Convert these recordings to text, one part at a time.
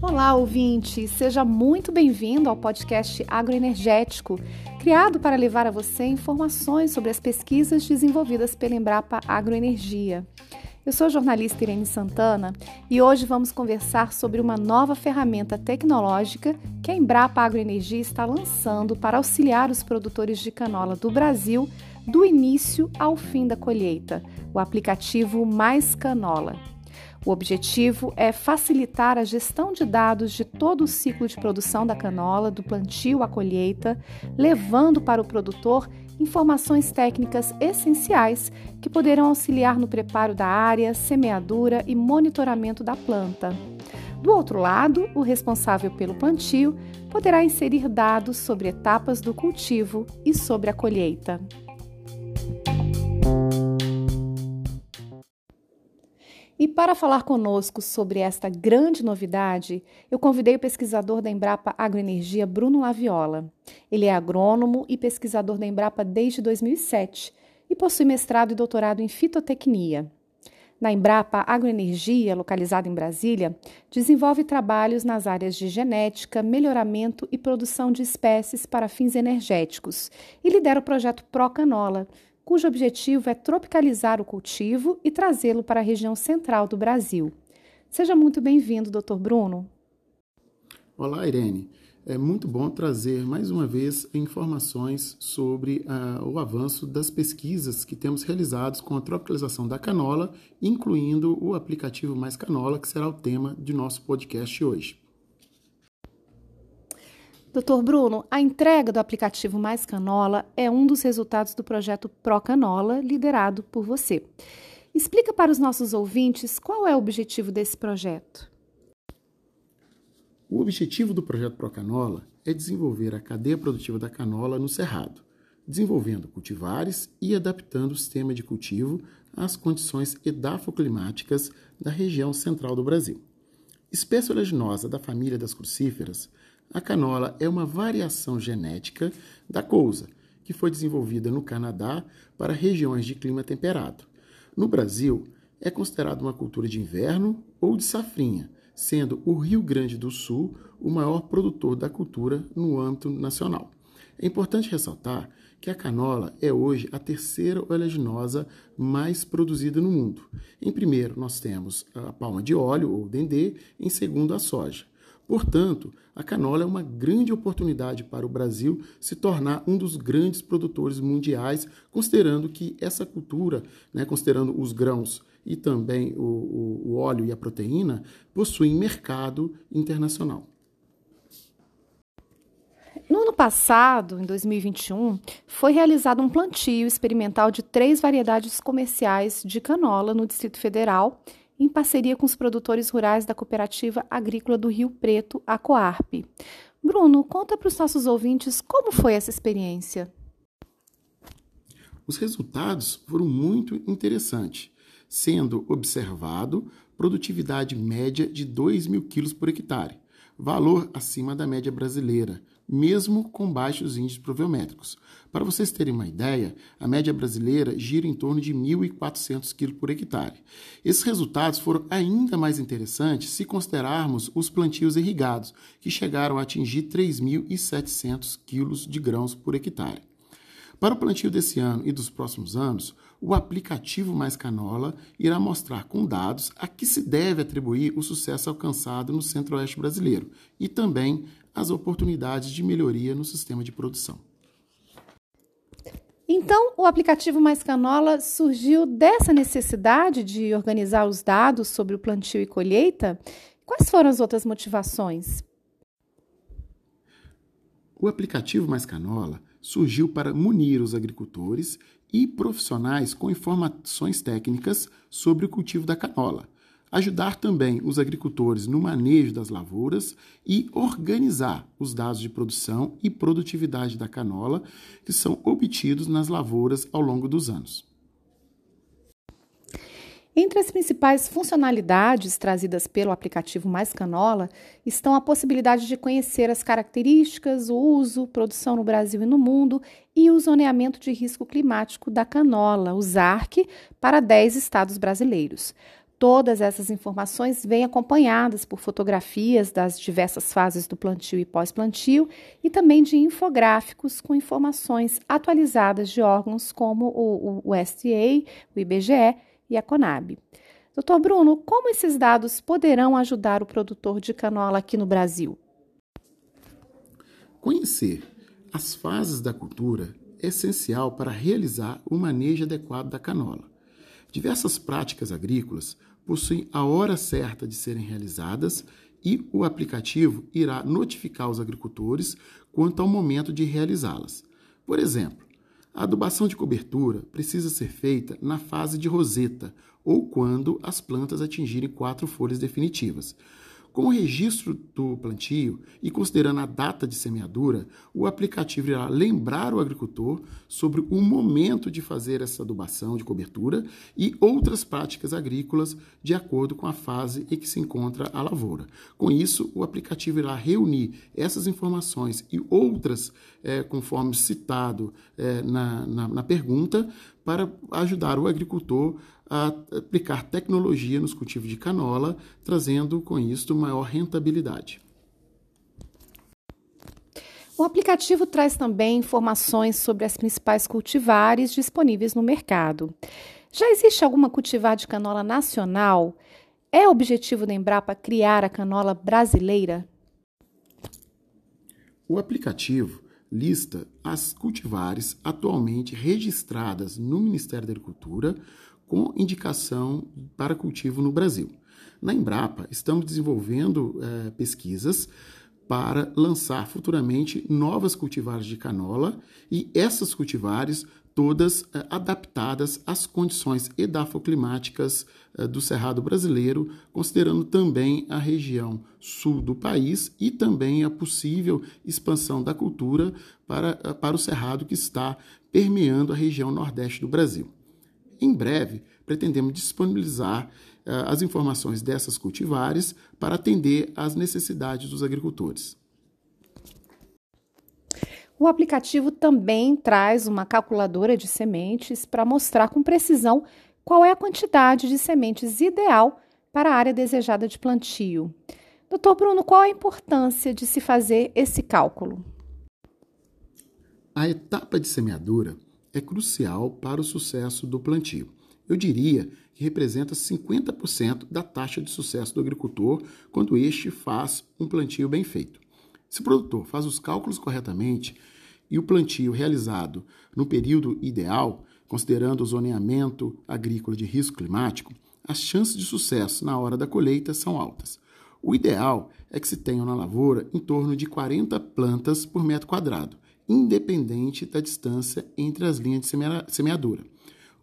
Olá, ouvinte! Seja muito bem-vindo ao podcast Agroenergético, criado para levar a você informações sobre as pesquisas desenvolvidas pela Embrapa Agroenergia. Eu sou a jornalista Irene Santana e hoje vamos conversar sobre uma nova ferramenta tecnológica que a Embrapa Agroenergia está lançando para auxiliar os produtores de canola do Brasil do início ao fim da colheita, o aplicativo Mais Canola. O objetivo é facilitar a gestão de dados de todo o ciclo de produção da canola, do plantio à colheita, levando para o produtor informações técnicas essenciais que poderão auxiliar no preparo da área, semeadura e monitoramento da planta. Do outro lado, o responsável pelo plantio poderá inserir dados sobre etapas do cultivo e sobre a colheita. Para falar conosco sobre esta grande novidade, eu convidei o pesquisador da Embrapa Agroenergia, Bruno Laviola. Ele é agrônomo e pesquisador da Embrapa desde 2007 e possui mestrado e doutorado em fitotecnia. Na Embrapa Agroenergia, localizada em Brasília, desenvolve trabalhos nas áreas de genética, melhoramento e produção de espécies para fins energéticos e lidera o projeto Procanola, cujo objetivo é tropicalizar o cultivo e trazê-lo para a região central do Brasil. Seja muito bem-vindo, Dr. Bruno. Olá, Irene. É muito bom trazer mais uma vez informações sobre uh, o avanço das pesquisas que temos realizados com a tropicalização da canola, incluindo o aplicativo Mais Canola, que será o tema de nosso podcast hoje. Doutor Bruno, a entrega do aplicativo Mais Canola é um dos resultados do projeto Pro Canola, liderado por você. Explica para os nossos ouvintes qual é o objetivo desse projeto. O objetivo do projeto Pro Canola é desenvolver a cadeia produtiva da canola no Cerrado, desenvolvendo cultivares e adaptando o sistema de cultivo às condições edafoclimáticas da região central do Brasil. Espécie oleaginosa da família das crucíferas, a canola é uma variação genética da couza, que foi desenvolvida no Canadá para regiões de clima temperado. No Brasil, é considerada uma cultura de inverno ou de safrinha, sendo o Rio Grande do Sul o maior produtor da cultura no âmbito nacional. É importante ressaltar que a canola é hoje a terceira oleaginosa mais produzida no mundo. Em primeiro, nós temos a palma de óleo, ou dendê, em segundo, a soja. Portanto, a canola é uma grande oportunidade para o Brasil se tornar um dos grandes produtores mundiais, considerando que essa cultura, né, considerando os grãos e também o, o, o óleo e a proteína, possuem mercado internacional. No ano passado, em 2021, foi realizado um plantio experimental de três variedades comerciais de canola no Distrito Federal em parceria com os produtores rurais da Cooperativa Agrícola do Rio Preto, a Coarp. Bruno, conta para os nossos ouvintes como foi essa experiência. Os resultados foram muito interessantes, sendo observado produtividade média de 2 mil quilos por hectare, valor acima da média brasileira, mesmo com baixos índices proviométricos. Para vocês terem uma ideia, a média brasileira gira em torno de 1.400 kg por hectare. Esses resultados foram ainda mais interessantes se considerarmos os plantios irrigados, que chegaram a atingir 3.700 kg de grãos por hectare. Para o plantio desse ano e dos próximos anos, o aplicativo Mais Canola irá mostrar com dados a que se deve atribuir o sucesso alcançado no centro-oeste brasileiro e também as oportunidades de melhoria no sistema de produção. Então, o aplicativo Mais Canola surgiu dessa necessidade de organizar os dados sobre o plantio e colheita? Quais foram as outras motivações? O aplicativo Mais Canola surgiu para munir os agricultores e profissionais com informações técnicas sobre o cultivo da canola, ajudar também os agricultores no manejo das lavouras e organizar os dados de produção e produtividade da canola que são obtidos nas lavouras ao longo dos anos. Entre as principais funcionalidades trazidas pelo aplicativo Mais Canola estão a possibilidade de conhecer as características, o uso, produção no Brasil e no mundo e o zoneamento de risco climático da canola, o ZARC, para 10 estados brasileiros. Todas essas informações vêm acompanhadas por fotografias das diversas fases do plantio e pós-plantio e também de infográficos com informações atualizadas de órgãos como o, o o IBGE e a Conab. Doutor Bruno, como esses dados poderão ajudar o produtor de canola aqui no Brasil? Conhecer as fases da cultura é essencial para realizar o manejo adequado da canola. Diversas práticas agrícolas possuem a hora certa de serem realizadas e o aplicativo irá notificar os agricultores quanto ao momento de realizá-las. Por exemplo, a adubação de cobertura precisa ser feita na fase de roseta ou quando as plantas atingirem quatro folhas definitivas. Com o registro do plantio e considerando a data de semeadura, o aplicativo irá lembrar o agricultor sobre o momento de fazer essa adubação de cobertura e outras práticas agrícolas de acordo com a fase em que se encontra a lavoura. Com isso, o aplicativo irá reunir essas informações e outras, é, conforme citado é, na, na, na pergunta, para ajudar o agricultor a aplicar tecnologia nos cultivos de canola, trazendo com isso maior rentabilidade. O aplicativo traz também informações sobre as principais cultivares disponíveis no mercado. Já existe alguma cultivar de canola nacional? É objetivo da Embrapa criar a canola brasileira? O aplicativo lista as cultivares atualmente registradas no Ministério da Agricultura com indicação para cultivo no Brasil. Na Embrapa, estamos desenvolvendo é, pesquisas para lançar futuramente novas cultivares de canola e essas cultivares todas é, adaptadas às condições edafoclimáticas é, do Cerrado brasileiro, considerando também a região sul do país e também a possível expansão da cultura para, para o Cerrado que está permeando a região nordeste do Brasil. Em breve, pretendemos disponibilizar as informações dessas cultivares para atender às necessidades dos agricultores. O aplicativo também traz uma calculadora de sementes para mostrar com precisão qual é a quantidade de sementes ideal para a área desejada de plantio. Doutor Bruno, qual a importância de se fazer esse cálculo? A etapa de semeadura é crucial para o sucesso do plantio. Eu diria que representa 50% da taxa de sucesso do agricultor quando este faz um plantio bem feito. Se o produtor faz os cálculos corretamente e o plantio realizado no período ideal, considerando o zoneamento agrícola de risco climático, as chances de sucesso na hora da colheita são altas. O ideal é que se tenha na lavoura em torno de 40 plantas por metro quadrado, independente da distância entre as linhas de semeadura.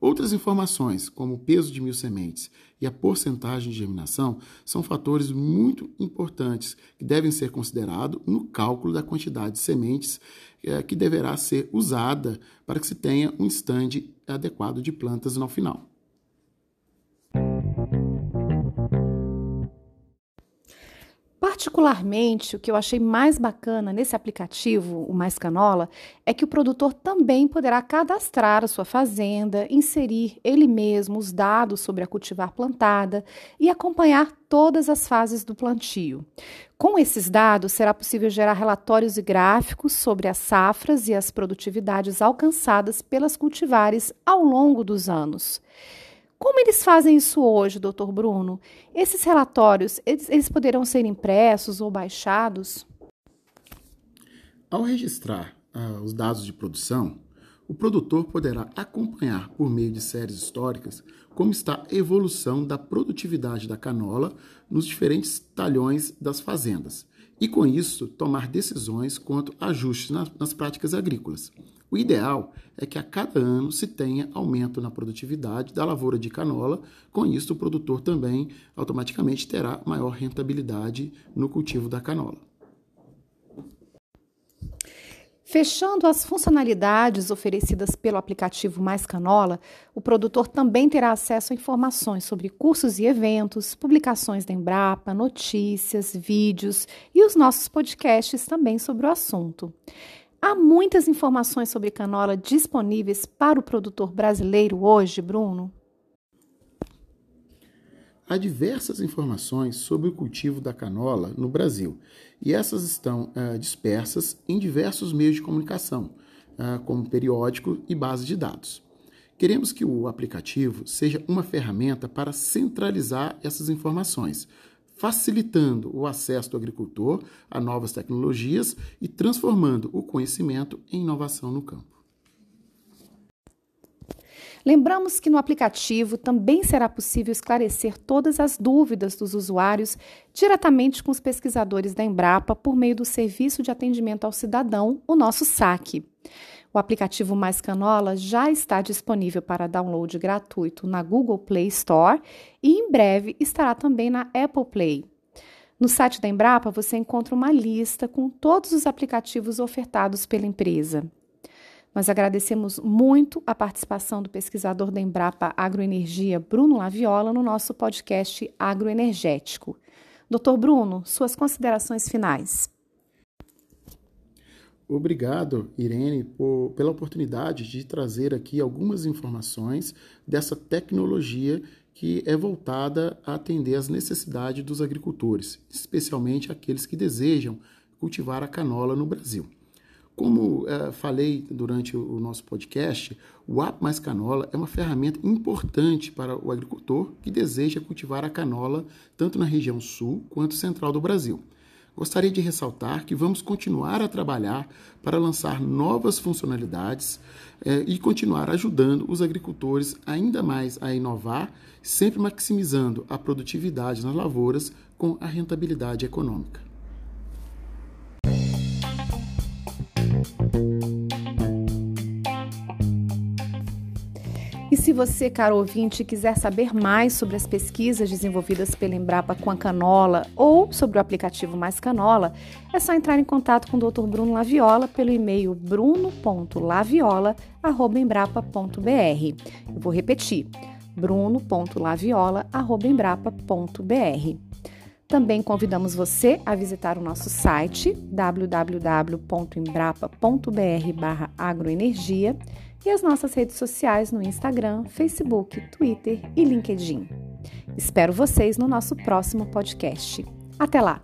Outras informações, como o peso de mil sementes e a porcentagem de germinação, são fatores muito importantes que devem ser considerados no cálculo da quantidade de sementes eh, que deverá ser usada para que se tenha um estande adequado de plantas no final. Particularmente, o que eu achei mais bacana nesse aplicativo, o Mais Canola, é que o produtor também poderá cadastrar a sua fazenda, inserir ele mesmo os dados sobre a cultivar plantada e acompanhar todas as fases do plantio. Com esses dados, será possível gerar relatórios e gráficos sobre as safras e as produtividades alcançadas pelas cultivares ao longo dos anos. Como eles fazem isso hoje, doutor Bruno? Esses relatórios, eles, eles poderão ser impressos ou baixados? Ao registrar ah, os dados de produção, o produtor poderá acompanhar por meio de séries históricas como está a evolução da produtividade da canola nos diferentes talhões das fazendas e, com isso, tomar decisões quanto a ajustes nas práticas agrícolas. O ideal é que a cada ano se tenha aumento na produtividade da lavoura de canola, com isso o produtor também automaticamente terá maior rentabilidade no cultivo da canola. Fechando as funcionalidades oferecidas pelo aplicativo Mais Canola, o produtor também terá acesso a informações sobre cursos e eventos, publicações da Embrapa, notícias, vídeos e os nossos podcasts também sobre o assunto. Há muitas informações sobre canola disponíveis para o produtor brasileiro hoje, Bruno? Há diversas informações sobre o cultivo da canola no Brasil e essas estão uh, dispersas em diversos meios de comunicação, uh, como periódico e base de dados. Queremos que o aplicativo seja uma ferramenta para centralizar essas informações, facilitando o acesso do agricultor a novas tecnologias e transformando o conhecimento em inovação no campo. Lembramos que no aplicativo também será possível esclarecer todas as dúvidas dos usuários diretamente com os pesquisadores da Embrapa por meio do Serviço de Atendimento ao Cidadão, o nosso SAC. O aplicativo Mais Canola já está disponível para download gratuito na Google Play Store e em breve estará também na Apple Play. No site da Embrapa você encontra uma lista com todos os aplicativos ofertados pela empresa. Nós agradecemos muito a participação do pesquisador da Embrapa Agroenergia, Bruno Laviola, no nosso podcast Agroenergético. Doutor Bruno, suas considerações finais. Obrigado, Irene, por, pela oportunidade de trazer aqui algumas informações dessa tecnologia que é voltada a atender às necessidades dos agricultores, especialmente aqueles que desejam cultivar a canola no Brasil. Como é, falei durante o nosso podcast, o App Mais Canola é uma ferramenta importante para o agricultor que deseja cultivar a canola tanto na região sul quanto central do Brasil. Gostaria de ressaltar que vamos continuar a trabalhar para lançar novas funcionalidades eh, e continuar ajudando os agricultores ainda mais a inovar, sempre maximizando a produtividade nas lavouras com a rentabilidade econômica. Se você, caro ouvinte, quiser saber mais sobre as pesquisas desenvolvidas pela Embrapa com a canola ou sobre o aplicativo Mais Canola, é só entrar em contato com o Dr. Bruno Laviola pelo e-mail bruno.laviola@embrapa.br. Eu vou repetir: bruno.laviola@embrapa.br. Também convidamos você a visitar o nosso site www.embrapa.br/agroenergia e as nossas redes sociais no Instagram, Facebook, Twitter e LinkedIn. Espero vocês no nosso próximo podcast. Até lá!